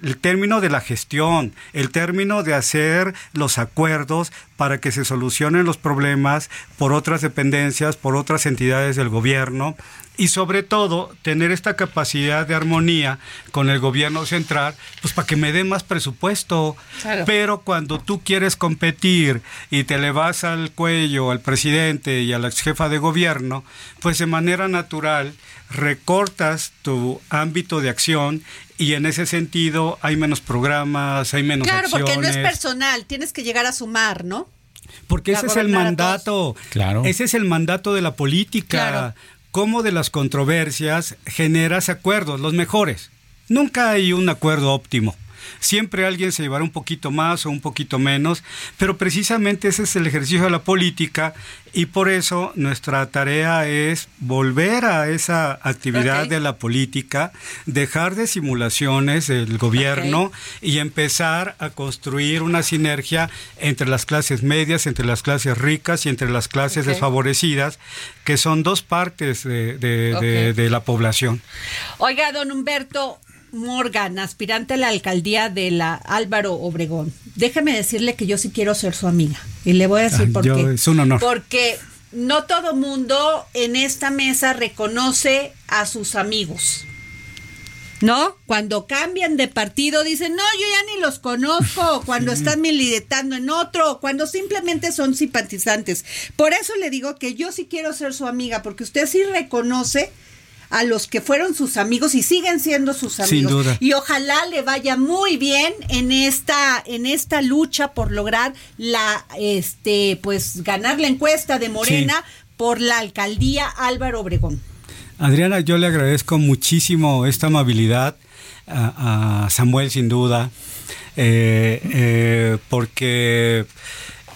Speaker 7: El término de la gestión, el término de hacer los acuerdos para que se solucionen los problemas por otras dependencias, por otras entidades del gobierno y sobre todo tener esta capacidad de armonía con el gobierno central, pues para que me dé más presupuesto.
Speaker 4: Claro.
Speaker 7: Pero cuando tú quieres competir y te le vas al cuello al presidente y a la ex jefa de gobierno, pues de manera natural recortas tu ámbito de acción y en ese sentido hay menos programas, hay menos
Speaker 4: Claro,
Speaker 7: acciones.
Speaker 4: porque no es personal, tienes que llegar a sumar, ¿no?
Speaker 7: Porque ese es el mandato.
Speaker 6: Claro.
Speaker 7: Ese es el mandato de la política.
Speaker 4: Claro.
Speaker 7: Cómo de las controversias generas acuerdos, los mejores. Nunca hay un acuerdo óptimo. Siempre alguien se llevará un poquito más o un poquito menos, pero precisamente ese es el ejercicio de la política y por eso nuestra tarea es volver a esa actividad de la política, dejar de simulaciones del gobierno y empezar a construir una sinergia entre las clases medias, entre las clases ricas y entre las clases desfavorecidas, que son dos partes de, de- de-
Speaker 4: Ok.
Speaker 7: de la población.
Speaker 4: Oiga, don Humberto Morgan, aspirante a la alcaldía de la Álvaro Obregón. Déjeme decirle que yo sí quiero ser su amiga. Y le voy a decir por
Speaker 7: yo-
Speaker 4: qué.
Speaker 7: es un honor.
Speaker 4: Porque no todo mundo en esta mesa reconoce a sus amigos. ¿No? Cuando cambian de partido dicen, no, yo ya ni los conozco, (laughs) cuando están militando en otro, cuando simplemente son simpatizantes. Por eso le digo que yo sí quiero ser su amiga, porque usted sí reconoce a los que fueron sus amigos y siguen siendo sus
Speaker 7: Sin
Speaker 4: amigos.
Speaker 7: duda.
Speaker 4: Y ojalá le vaya muy bien en esta, en esta lucha por lograr la, este, pues ganar la encuesta de Morena por la alcaldía Álvaro Obregón.
Speaker 7: Adriana, yo le agradezco muchísimo esta amabilidad a, a Samuel, sin duda, eh, eh, porque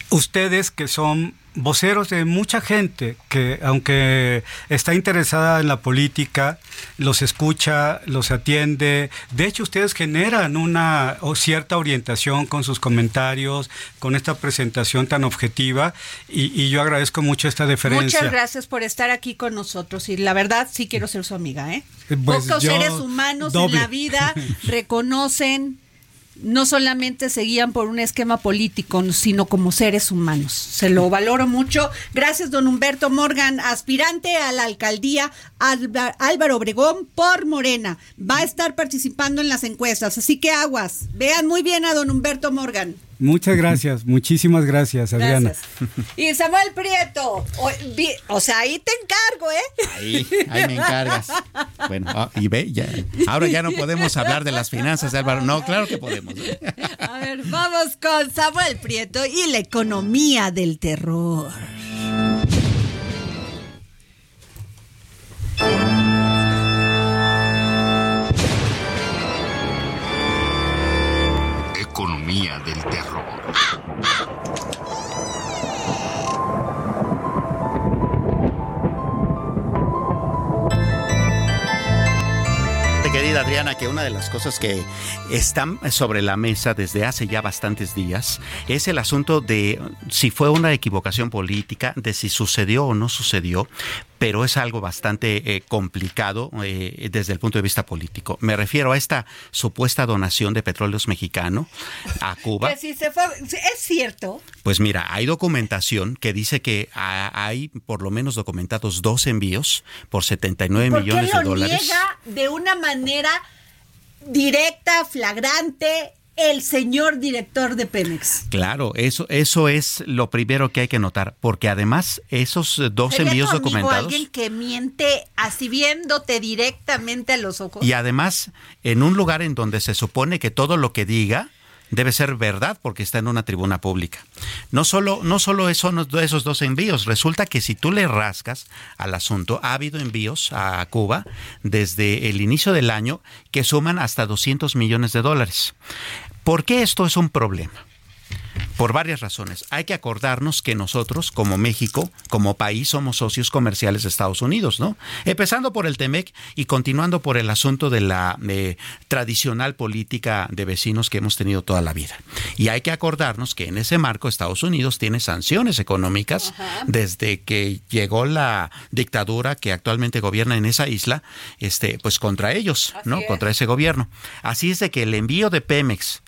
Speaker 7: ustedes que son voceros de mucha gente que, aunque está interesada en la política, los escucha, los atiende. De hecho, ustedes generan una cierta orientación con sus comentarios, con esta presentación tan objetiva, y, yo agradezco mucho esta deferencia.
Speaker 4: Muchas gracias por estar aquí con nosotros, y la verdad sí quiero ser su amiga. ¿eh? Pues Pocos seres humanos en la vida (laughs) reconocen no solamente se guían por un esquema político, sino como seres humanos. Se lo valoro mucho. Gracias, don Humberto Morgan, aspirante a la alcaldía Álvaro Obregón por Morena. Va a estar participando en las encuestas, así que aguas. Vean muy bien a don Humberto Morgan.
Speaker 7: Muchas gracias, muchísimas gracias, Adriana.
Speaker 4: Y Samuel Prieto, o, sea, ahí te encargo, ¿eh?
Speaker 6: Ahí, ahí me encargas. Bueno, ah, y ve, ya, ahora ya no podemos hablar de las finanzas, Álvaro. No, claro que podemos.
Speaker 4: A ver, vamos con Samuel Prieto y la economía del terror.
Speaker 2: economía del terror.
Speaker 6: Adriana, que una de las cosas que están sobre la mesa desde hace ya bastantes días es el asunto de si fue una equivocación política, de si sucedió o no sucedió, pero es algo bastante eh, complicado eh, desde el punto de vista político. Me refiero a esta supuesta donación de petróleos mexicano a (laughs) Cuba.
Speaker 4: si se ¿Es cierto?
Speaker 6: Pues mira, hay documentación que dice que hay por lo menos documentados dos envíos por 79 millones de dólares.
Speaker 4: Niega de una manera directa, flagrante, el señor director de Pemex.
Speaker 6: Claro, eso, eso es lo primero que hay que notar, porque además esos dos envíos documentados.
Speaker 4: alguien que miente así viéndote directamente a los ojos.
Speaker 6: Y además, en un lugar en donde se supone que todo lo que diga debe ser verdad porque está en una tribuna pública. No solo, no solo son esos dos envíos, resulta que si tú le rascas al asunto, ha habido envíos a Cuba desde el inicio del año que suman hasta 200 millones de dólares. ¿Por qué esto es un problema? Por varias razones. Hay que acordarnos que nosotros, como México, como país, somos socios comerciales de Estados Unidos, ¿no? Empezando por el TEMEC y continuando por el asunto de la eh, tradicional política de vecinos que hemos tenido toda la vida. Y hay que acordarnos que en ese marco Estados Unidos tiene sanciones económicas desde que llegó la dictadura que actualmente gobierna en esa isla, este, pues contra ellos, ¿no? Contra ese gobierno. Así es de que el envío de Pemex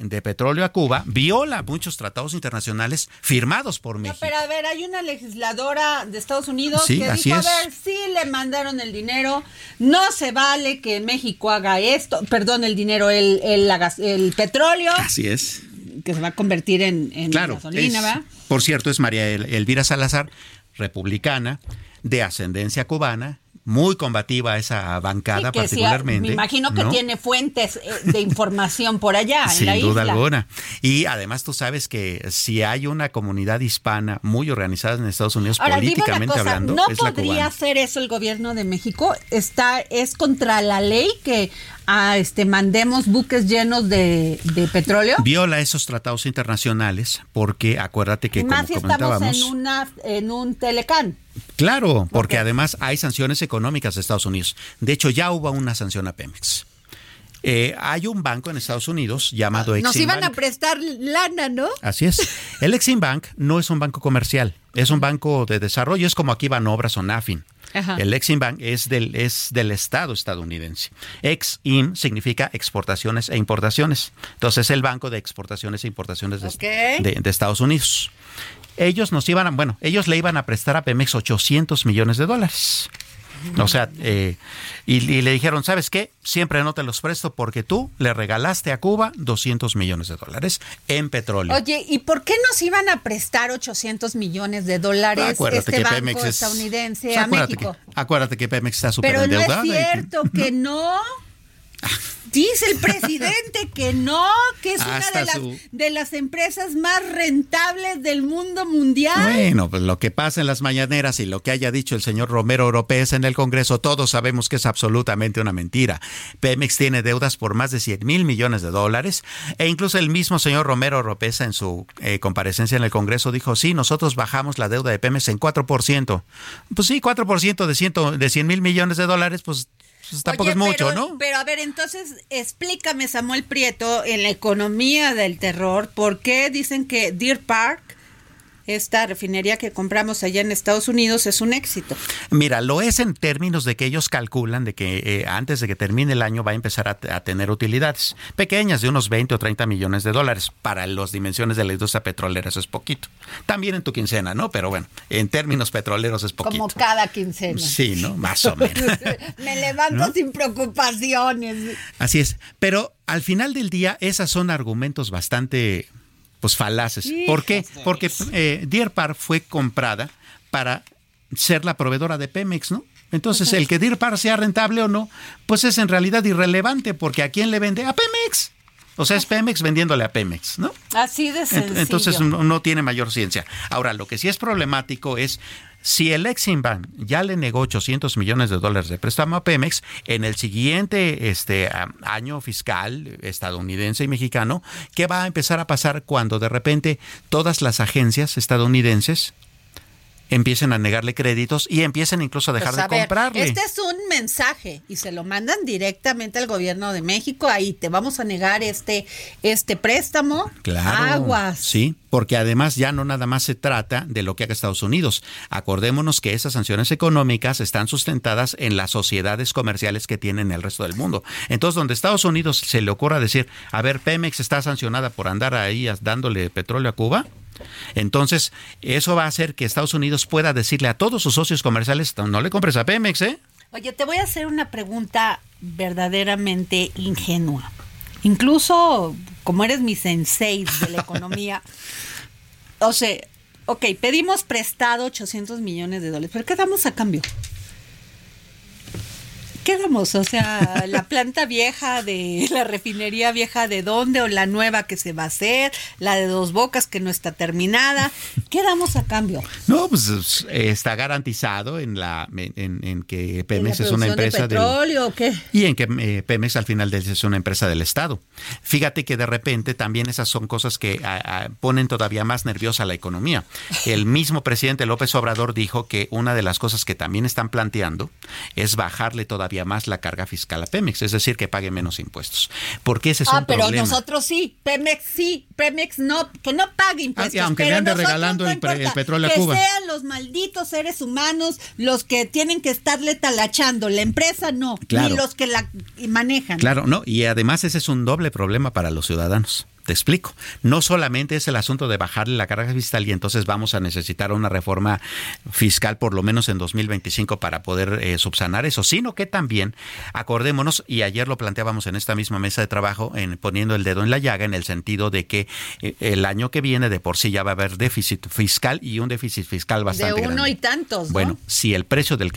Speaker 6: de petróleo a Cuba viola muchos tratados internacionales firmados por México.
Speaker 4: pero a ver, hay una legisladora de Estados Unidos que dijo, a ver, sí le mandaron el dinero, no se vale que México haga esto, perdón, el dinero, el, el, el petróleo.
Speaker 6: Así es.
Speaker 4: Que se va a convertir en, gasolina, ¿verdad?
Speaker 6: Por cierto, es María Elvira Salazar, republicana, de ascendencia cubana, muy combativa esa bancada particularmente.
Speaker 4: me imagino que tiene fuentes eh, de información por allá.
Speaker 6: Sin
Speaker 4: en la
Speaker 6: duda alguna. Y además tú sabes que si hay una comunidad hispana muy organizada en Estados Unidos políticamente hablando,
Speaker 4: ¿no podría hacer eso el gobierno de México? Está es contra la ley que a este mandemos buques llenos de, petróleo.
Speaker 6: Viola esos tratados internacionales porque acuérdate que como comentábamos,
Speaker 4: en una en un telecán.
Speaker 6: Claro, porque además hay sanciones económicas de Estados Unidos. De hecho, ya hubo una sanción a Pemex. Eh, hay un banco en Estados Unidos llamado Exim
Speaker 4: Nos iban a prestar lana, ¿no?
Speaker 6: Así es. El Exim Bank no es un banco comercial, es un banco de desarrollo, es como aquí Banobras o Nafin. El Exim Bank es del, es del Estado estadounidense. Exim significa exportaciones e importaciones. Entonces es el Banco de Exportaciones e Importaciones de Estados Unidos ellos nos iban a, bueno, ellos le iban a prestar a Pemex 800 millones de dólares. O sea, eh, y, le dijeron, ¿sabes qué? Siempre no te los presto porque tú le regalaste a Cuba 200 millones de dólares en petróleo.
Speaker 4: Oye, ¿y por qué nos iban a prestar 800 millones de dólares este banco estadounidense a México?
Speaker 6: acuérdate que Pemex está súper
Speaker 4: Pero no es cierto que (laughs) no. Dice el presidente que no, que es una de las,
Speaker 6: su-
Speaker 4: de las empresas más rentables del mundo mundial.
Speaker 6: Bueno, pues lo que pasa en las mañaneras y lo que haya dicho el señor Romero Oropés en el Congreso, todos sabemos que es absolutamente una mentira. Pemex tiene deudas por más de 100 mil millones de dólares e incluso el mismo señor Romero Oropesa en su eh, comparecencia en el Congreso dijo, sí, nosotros bajamos la deuda de Pemex en 4%. Pues sí, 4% de, ciento, de 100 mil millones de dólares, pues, pues tampoco
Speaker 4: Oye,
Speaker 6: es mucho,
Speaker 4: pero,
Speaker 6: ¿no?
Speaker 4: Pero a ver, entonces explícame, Samuel Prieto, en la economía del terror, ¿por qué dicen que Deer Park, esta refinería que compramos allá en Estados Unidos, es un éxito?
Speaker 6: Mira, lo es en términos de que ellos calculan de que eh, antes de que termine el año va a empezar a, a tener utilidades pequeñas de unos 20 o 30 millones de dólares. Para las dimensiones de la industria petrolera eso es poquito. También en tu quincena, ¿no? Pero bueno, en términos petroleros es poquito.
Speaker 4: Como cada quincena.
Speaker 6: Sí, ¿no? Más o menos. (laughs)
Speaker 4: Me levanto
Speaker 6: ¿No?
Speaker 4: sin preocupaciones.
Speaker 6: Así es. Pero al final del día, esas son argumentos bastante pues falaces. ¿Por qué? Porque eh, Deer Park fue comprada para ser la proveedora de Pemex, ¿no? Entonces, el que Deer Park sea rentable o no, pues es en realidad irrelevante, porque ¿a quién le vende? A Pemex. O sea, es Pemex vendiéndole a Pemex, ¿no?
Speaker 4: Así de sencillo.
Speaker 6: Entonces no, no tiene mayor ciencia. Ahora, lo que sí es problemático es si el Exim Bank ya le negó 800 millones de dólares de préstamo a Pemex, en el siguiente este, año fiscal estadounidense y mexicano, ¿qué va a empezar a pasar cuando de repente todas las agencias estadounidenses empiecen a negarle créditos y empiecen incluso a dejar
Speaker 4: Pues, a
Speaker 6: de
Speaker 4: ver,
Speaker 6: comprarle?
Speaker 4: Este es un mensaje y se lo mandan directamente al gobierno de México. Ahí te vamos a negar este, este préstamo.
Speaker 6: Claro.
Speaker 4: Aguas.
Speaker 6: Sí, porque además ya no nada más se trata de lo que haga Estados Unidos. Acordémonos que esas sanciones económicas están sustentadas en las sociedades comerciales que tienen el resto del mundo. Entonces, donde Estados Unidos se le ocurra decir, a ver, Pemex está sancionada por andar ahí dándole petróleo a Cuba. Entonces, eso va a hacer que Estados Unidos pueda decirle a todos sus socios comerciales, no le compres a Pemex, ¿eh?
Speaker 4: Oye, te voy a hacer una pregunta verdaderamente ingenua. Incluso como eres mi sensei de la economía, (laughs) o sea, ok, pedimos prestado 800 millones de dólares, pero ¿qué damos a cambio? ¿Qué damos? O sea, (laughs) la planta vieja de la refinería vieja de dónde o la nueva que se va a hacer, la de dos bocas que no está terminada. ¿Qué damos a cambio?
Speaker 6: No, pues es- está garantizado en la en, en que
Speaker 4: ¿En la
Speaker 6: Pemex es una
Speaker 4: de
Speaker 6: empresa del-
Speaker 4: petróleo o qué?
Speaker 6: y en que eh, Pemex al final del día es una empresa del Estado. Fíjate que de repente también esas son cosas que ponen todavía más nerviosa la economía. El mismo presidente López Obrador dijo que una de las cosas que también están planteando es bajarle todavía más la carga fiscal a Pemex, es decir, que pague menos impuestos. Porque ese es
Speaker 4: ah,
Speaker 6: un
Speaker 4: pero
Speaker 6: problema.
Speaker 4: nosotros sí, Pemex sí, Pemex no, que no pague impuestos.
Speaker 6: Ah, aunque le
Speaker 4: pero
Speaker 6: ande
Speaker 4: nosotros
Speaker 6: regalando
Speaker 4: no
Speaker 6: el pre-
Speaker 4: importa,
Speaker 6: el petróleo a
Speaker 4: que
Speaker 6: Cuba.
Speaker 4: sean los malditos seres humanos los que tienen que estarle talachando, la empresa no,
Speaker 6: Claro.
Speaker 4: ni los que la manejan.
Speaker 6: Claro, no, y además ese es un doble problema para los ciudadanos. Te explico. No solamente es el asunto de bajarle la carga fiscal y entonces vamos a necesitar una reforma fiscal por lo menos en 2025 para poder eh, subsanar eso, sino que también acordémonos, y ayer lo planteábamos en esta misma mesa de trabajo, en poniendo el dedo en la llaga, en el sentido de que eh, el año que viene de por sí ya va a haber déficit fiscal y un déficit fiscal
Speaker 4: de
Speaker 6: bastante
Speaker 4: uno
Speaker 6: grande.
Speaker 4: y tantos, ¿no?
Speaker 6: Bueno, si el precio del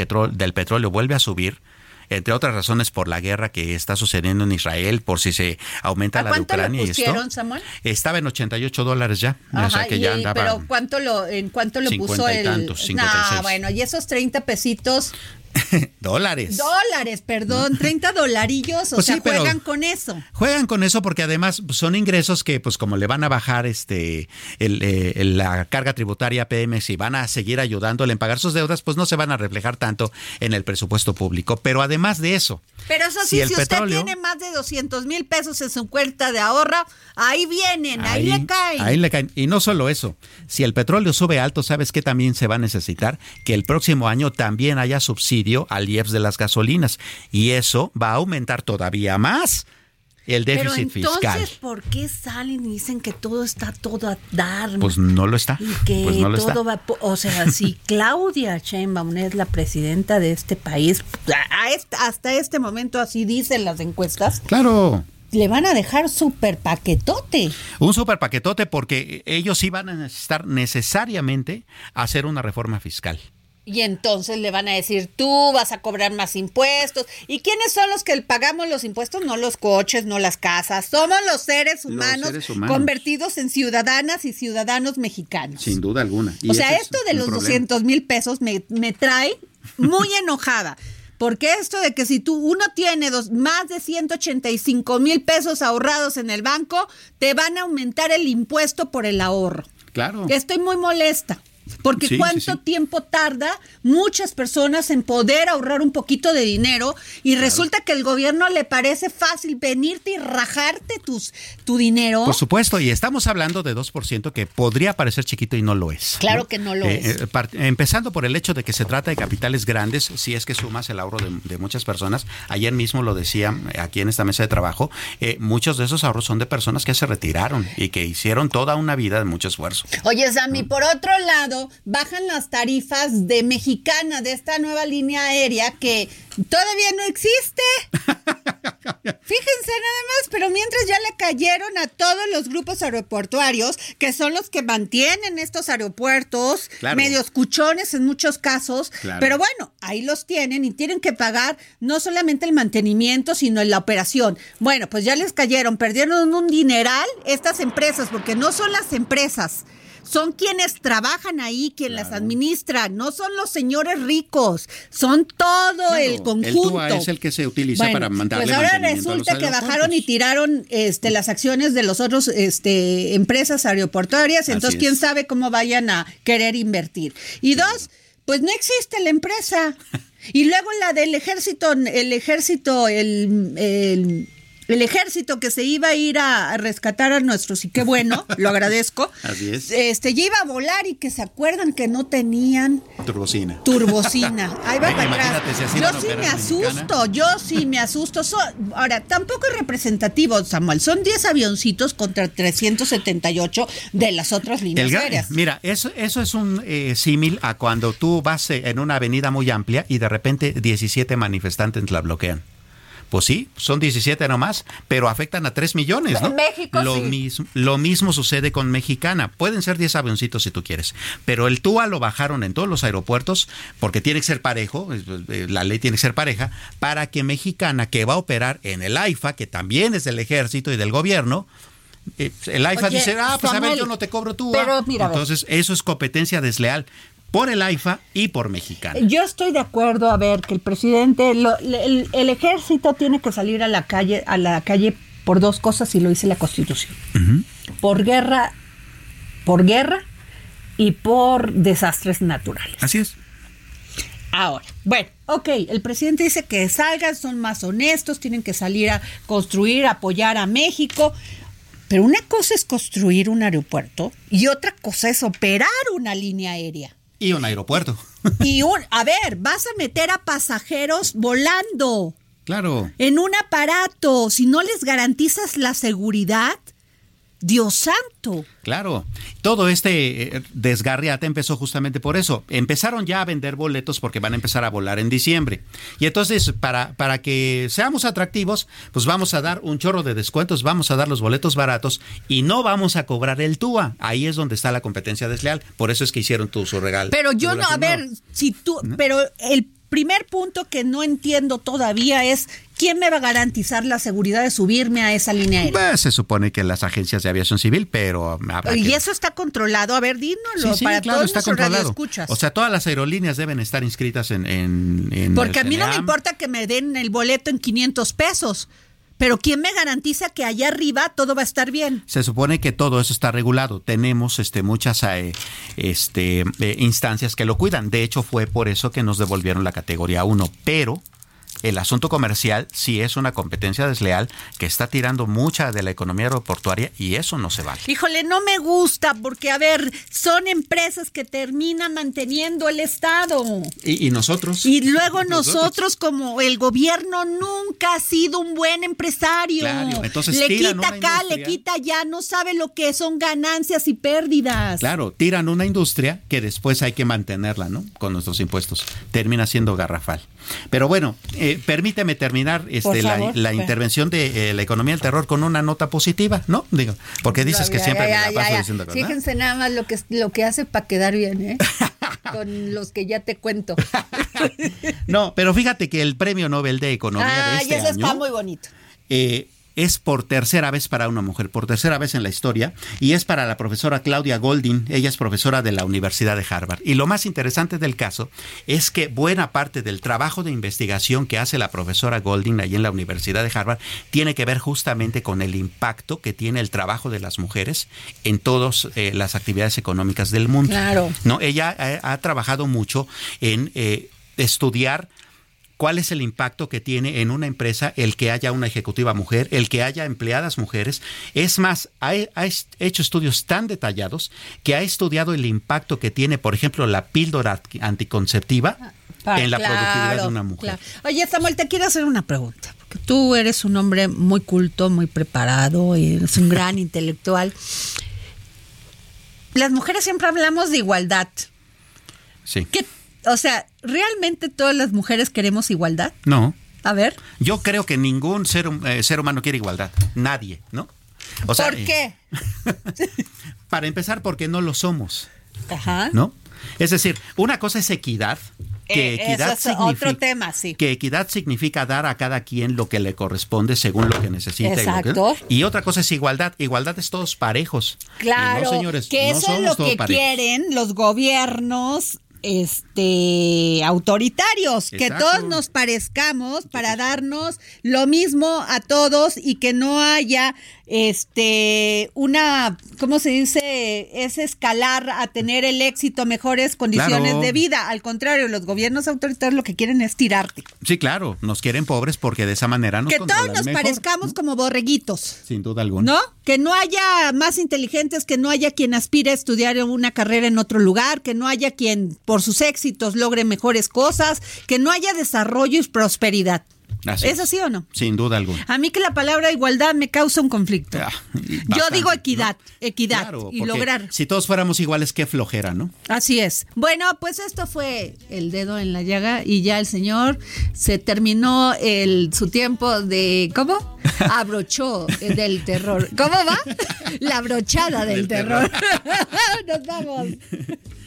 Speaker 6: petróleo vuelve a subir, entre otras razones por la guerra que está sucediendo en Israel, por si se aumenta
Speaker 4: ¿A
Speaker 6: la de Ucrania y
Speaker 4: pusieron,
Speaker 6: esto.
Speaker 4: Samuel?
Speaker 6: Estaba en 88 dólares ya, o
Speaker 4: Ajá,
Speaker 6: sea que
Speaker 4: y-
Speaker 6: ya andaba.
Speaker 4: pero ¿cuánto lo, ¿en cuánto lo puso
Speaker 6: 50 y
Speaker 4: el...?
Speaker 6: tantos,
Speaker 4: Nah,
Speaker 6: 56.
Speaker 4: bueno, y esos 30 pesitos, (laughs)
Speaker 6: dólares.
Speaker 4: dólares, perdón, 30 dolarillos, o
Speaker 6: Pues
Speaker 4: sea,
Speaker 6: sí,
Speaker 4: juegan con eso.
Speaker 6: Juegan con eso porque además son ingresos que, pues como le van a bajar este el, eh, la carga tributaria a Pemex y van a seguir ayudándole en pagar sus deudas, pues no se van a reflejar tanto en el presupuesto público. Pero además de eso,
Speaker 4: Pero eso
Speaker 6: Si
Speaker 4: sí,
Speaker 6: el
Speaker 4: si,
Speaker 6: petróleo-
Speaker 4: usted tiene más de 200 mil pesos en su cuenta de ahorro, ahí vienen, ahí, le caen.
Speaker 6: Ahí le caen. Y no solo eso, si el petróleo sube alto, ¿sabes qué también se va a necesitar? Que el próximo año también haya subsidio al IEPS de las gasolinas. Y eso va a aumentar todavía más el
Speaker 4: Pero
Speaker 6: déficit
Speaker 4: entonces,
Speaker 6: fiscal.
Speaker 4: ¿por qué salen y dicen que todo está todo a dar?
Speaker 6: Pues no lo está.
Speaker 4: y que
Speaker 6: Pues no lo
Speaker 4: todo
Speaker 6: está.
Speaker 4: va, o sea, si (laughs) Claudia Sheinbaum es la presidenta de este país, a este- hasta este momento así dicen las encuestas,
Speaker 6: Claro.
Speaker 4: le van a dejar súper paquetote.
Speaker 6: Un super paquetote porque ellos iban a necesitar necesariamente hacer una reforma fiscal.
Speaker 4: Y entonces le van a decir, tú vas a cobrar más impuestos. ¿Y quiénes son los que pagamos los impuestos? No los coches, no las casas. Somos los seres humanos,
Speaker 6: seres humanos.
Speaker 4: convertidos en ciudadanas y ciudadanos mexicanos.
Speaker 6: Sin duda alguna. Y
Speaker 4: o sea,
Speaker 6: es
Speaker 4: esto de los
Speaker 6: problema.
Speaker 4: 200 mil pesos me, me trae muy (laughs) enojada. Porque esto de que si tú uno tiene dos, más de 185 mil pesos ahorrados en el banco, te van a aumentar el impuesto por el ahorro.
Speaker 6: Claro.
Speaker 4: Estoy muy molesta. Porque
Speaker 6: Sí,
Speaker 4: cuánto
Speaker 6: sí.
Speaker 4: tiempo tarda muchas personas en poder ahorrar un poquito de dinero y resulta que el gobierno le parece fácil venirte y rajarte tus, tu dinero.
Speaker 6: Por supuesto, y estamos hablando de 2% que podría parecer chiquito y no lo es.
Speaker 4: Claro que no lo es.
Speaker 6: eh, empezando por el hecho de que se trata de capitales grandes, si es que sumas el ahorro de, de muchas personas. Ayer mismo lo decía eh, aquí en esta mesa de trabajo, eh, muchos de esos ahorros son de personas que se retiraron y que hicieron toda una vida de mucho esfuerzo.
Speaker 4: Oye, Sammy, por otro lado, bajan las tarifas de Mexicana, de esta nueva línea aérea que todavía no existe. (laughs) Fíjense nada más, pero mientras ya le cayeron a todos los grupos aeroportuarios, que son los que mantienen estos aeropuertos,
Speaker 6: Claro.
Speaker 4: medios cuchones en muchos casos,
Speaker 6: Claro.
Speaker 4: pero bueno, ahí los tienen y tienen que pagar no solamente el mantenimiento, sino la operación. Bueno, pues ya les cayeron, perdieron un dineral estas empresas, porque no son las empresas. Son quienes trabajan ahí, quien las administran, no son los señores ricos, son todo el
Speaker 6: El
Speaker 4: conjunto.
Speaker 6: TUA es el que se utiliza
Speaker 4: Bueno,
Speaker 6: para mandarle
Speaker 4: Pues ahora resulta que bajaron y tiraron este, las acciones de los otros este, empresas aeroportuarias,
Speaker 6: Así
Speaker 4: entonces
Speaker 6: es.
Speaker 4: quién sabe cómo vayan a querer invertir. Y dos, pues no existe la empresa. (laughs) Y luego la del ejército, el ejército, el, el, el ejército que se iba a ir a, a rescatar a nuestros, y qué bueno, lo (laughs) agradezco.
Speaker 6: Así es.
Speaker 4: Este, ya iba a volar y que se acuerdan que no tenían
Speaker 6: Turbocina.
Speaker 4: turbocina. Ahí va para atrás.
Speaker 6: si
Speaker 4: Yo sí me asusto,
Speaker 6: Mexicana.
Speaker 4: yo sí me asusto. So- ahora, tampoco es representativo, Samuel. Son 10 avioncitos contra 378 de las otras líneas aéreas.
Speaker 6: mira, eso, eso es un eh, símil a cuando tú vas eh, en una avenida muy amplia y de repente 17 manifestantes la bloquean. Pues sí, son 17 nomás, pero afectan a 3 millones, ¿no?
Speaker 4: En México,
Speaker 6: lo,
Speaker 4: sí.
Speaker 6: mismo, lo mismo sucede con Mexicana. Pueden ser 10 avioncitos si tú quieres, pero el TUA lo bajaron en todos los aeropuertos porque tiene que ser parejo, eh, la ley tiene que ser pareja, para que Mexicana, que va a operar en el AIFA, que también es del ejército y del gobierno, eh, el AIFA
Speaker 4: Oye,
Speaker 6: dice, ah, pues a ver, yo no te cobro tú.
Speaker 4: pero mira.
Speaker 6: Entonces, eso es competencia desleal por el AIFA y por Mexicana.
Speaker 4: Yo estoy de acuerdo a ver que el presidente, lo- el, el ejército tiene que salir a la calle, a la calle por dos cosas y lo dice la Constitución. Por guerra, por guerra y por desastres naturales.
Speaker 6: Así es.
Speaker 4: Ahora, bueno, ok, el presidente dice que salgan, son más honestos, tienen que salir a construir, apoyar a México. Pero una cosa es construir un aeropuerto y otra cosa es operar una línea aérea.
Speaker 6: Y un aeropuerto. (laughs)
Speaker 4: Y un, a ver, vas a meter a pasajeros volando
Speaker 6: Claro.
Speaker 4: en un aparato. Si no les garantizas la seguridad, Dios santo.
Speaker 6: Claro, todo este eh, desgarriate empezó justamente por eso. Empezaron ya a vender boletos porque van a empezar a volar en diciembre. Y entonces, para, para que seamos atractivos, pues vamos a dar un chorro de descuentos, vamos a dar los boletos baratos y no vamos a cobrar el TUA. Ahí es donde está la competencia desleal. Por eso es que hicieron tu, su regalo.
Speaker 4: Pero yo no, a ver, si tú, pero el primer punto que no entiendo todavía es quién me va a garantizar la seguridad de subirme a esa línea aérea.
Speaker 6: Pues, se supone que las agencias de aviación civil, pero habrá
Speaker 4: Y
Speaker 6: que-
Speaker 4: eso está controlado. A ver, dínoslo
Speaker 6: Sí, sí,
Speaker 4: para
Speaker 6: claro,
Speaker 4: todos
Speaker 6: está controlado. O sea, todas las aerolíneas deben estar inscritas en... en, en
Speaker 4: Porque a mí no me importa que me den el boleto en 500 pesos, pero ¿quién me garantiza que allá arriba todo va a estar bien?
Speaker 6: Se supone que todo eso está regulado. Tenemos este, muchas eh, este, eh, instancias que lo cuidan. De hecho, fue por eso que nos devolvieron la categoría 1. Pero el asunto comercial sí es una competencia desleal que está tirando mucha de la economía aeroportuaria y eso no se vale.
Speaker 4: Híjole, no me gusta porque, a ver, son empresas que terminan manteniendo el Estado.
Speaker 6: Y, y nosotros.
Speaker 4: Y luego nosotros, como el gobierno, nunca ha sido un buen empresario.
Speaker 6: Claro, entonces
Speaker 4: le
Speaker 6: tiran
Speaker 4: quita
Speaker 6: una
Speaker 4: acá, le quita allá, no sabe lo que son ganancias y pérdidas.
Speaker 6: Claro, tiran una industria que después hay que mantenerla, ¿no? Con nuestros impuestos. Termina siendo garrafal. Pero bueno, eh, permíteme terminar este, la,
Speaker 4: favor,
Speaker 6: la intervención de eh, la economía del terror con una nota positiva, ¿no? Digo, porque dices que siempre me la paso diciendo cosas, ¿no?
Speaker 4: Fíjense nada más lo que, lo que hace para quedar bien, ¿eh? (laughs) con los que ya te cuento. (laughs)
Speaker 6: no, pero fíjate que el Premio Nobel de Economía de este
Speaker 4: eso
Speaker 6: año
Speaker 4: está muy bonito.
Speaker 6: eh, es por tercera vez para una mujer, por tercera vez en la historia, y es para la profesora Claudia Golding, ella es profesora de la Universidad de Harvard. Y lo más interesante del caso es que buena parte del trabajo de investigación que hace la profesora Golding ahí en la Universidad de Harvard tiene que ver justamente con el impacto que tiene el trabajo de las mujeres en todas eh, las actividades económicas del mundo.
Speaker 4: Claro.
Speaker 6: No, ella ha, ha trabajado mucho en eh, estudiar cuál es el impacto que tiene en una empresa el que haya una ejecutiva mujer, el que haya empleadas mujeres. Es más, ha, ha hecho estudios tan detallados que ha estudiado el impacto que tiene, por ejemplo, la píldora anticonceptiva
Speaker 4: Pa-
Speaker 6: en la
Speaker 4: claro,
Speaker 6: productividad de una mujer.
Speaker 4: claro. Oye, Samuel, te quiero hacer una pregunta. Porque tú eres un hombre muy culto, muy preparado, y eres un gran (laughs) intelectual. Las mujeres siempre hablamos de igualdad.
Speaker 6: Sí.
Speaker 4: ¿Qué- o sea, ¿realmente todas las mujeres queremos igualdad?
Speaker 6: No.
Speaker 4: A ver.
Speaker 6: Yo creo que ningún ser, eh, ser humano quiere igualdad. Nadie, ¿no? O sea,
Speaker 4: ¿Por
Speaker 6: eh,
Speaker 4: qué? (laughs)
Speaker 6: Para empezar, porque no lo somos.
Speaker 4: Ajá.
Speaker 6: ¿no? Es decir, una cosa es equidad, que
Speaker 4: Eh,
Speaker 6: equidad
Speaker 4: eso es otro tema, sí.
Speaker 6: que equidad significa dar a cada quien lo que le corresponde según lo que necesita. y lo que-
Speaker 4: Exacto.
Speaker 6: Y, otra cosa es igualdad. Igualdad es todos parejos. Y
Speaker 4: Claro,
Speaker 6: no, señores,
Speaker 4: que
Speaker 6: no
Speaker 4: eso es lo que
Speaker 6: parejos.
Speaker 4: quieren los gobiernos este autoritarios, que todos nos parezcamos para darnos lo mismo a todos y que no haya este una ¿cómo se dice? es escalar a tener el éxito, mejores condiciones
Speaker 6: Claro.
Speaker 4: de vida. Al contrario, los gobiernos autoritarios lo que quieren es tirarte.
Speaker 6: Sí, claro, nos quieren pobres porque de esa manera nos
Speaker 4: que todos nos
Speaker 6: mejor,
Speaker 4: parezcamos como borreguitos.
Speaker 6: Sin duda alguna.
Speaker 4: ¿No? Que no haya más inteligentes, que no haya quien aspire a estudiar una carrera en otro lugar, que no haya quien por sus éxitos logre mejores cosas, que no haya desarrollo y prosperidad.
Speaker 6: Así
Speaker 4: ¿Es así o no?
Speaker 6: Sin duda alguna.
Speaker 4: A mí que la palabra igualdad me causa un conflicto.
Speaker 6: Ah,
Speaker 4: Yo digo
Speaker 6: ¿no?
Speaker 4: equidad, equidad
Speaker 6: Claro,
Speaker 4: y lograr.
Speaker 6: Si todos fuéramos iguales, qué flojera, ¿no?
Speaker 4: Así es. Bueno, pues esto fue el dedo en la llaga y ya el señor se terminó el su tiempo de ¿cómo? (laughs) Abrochó del terror. ¿Cómo va? (laughs) La brochada del, terror. (laughs) Nos vamos.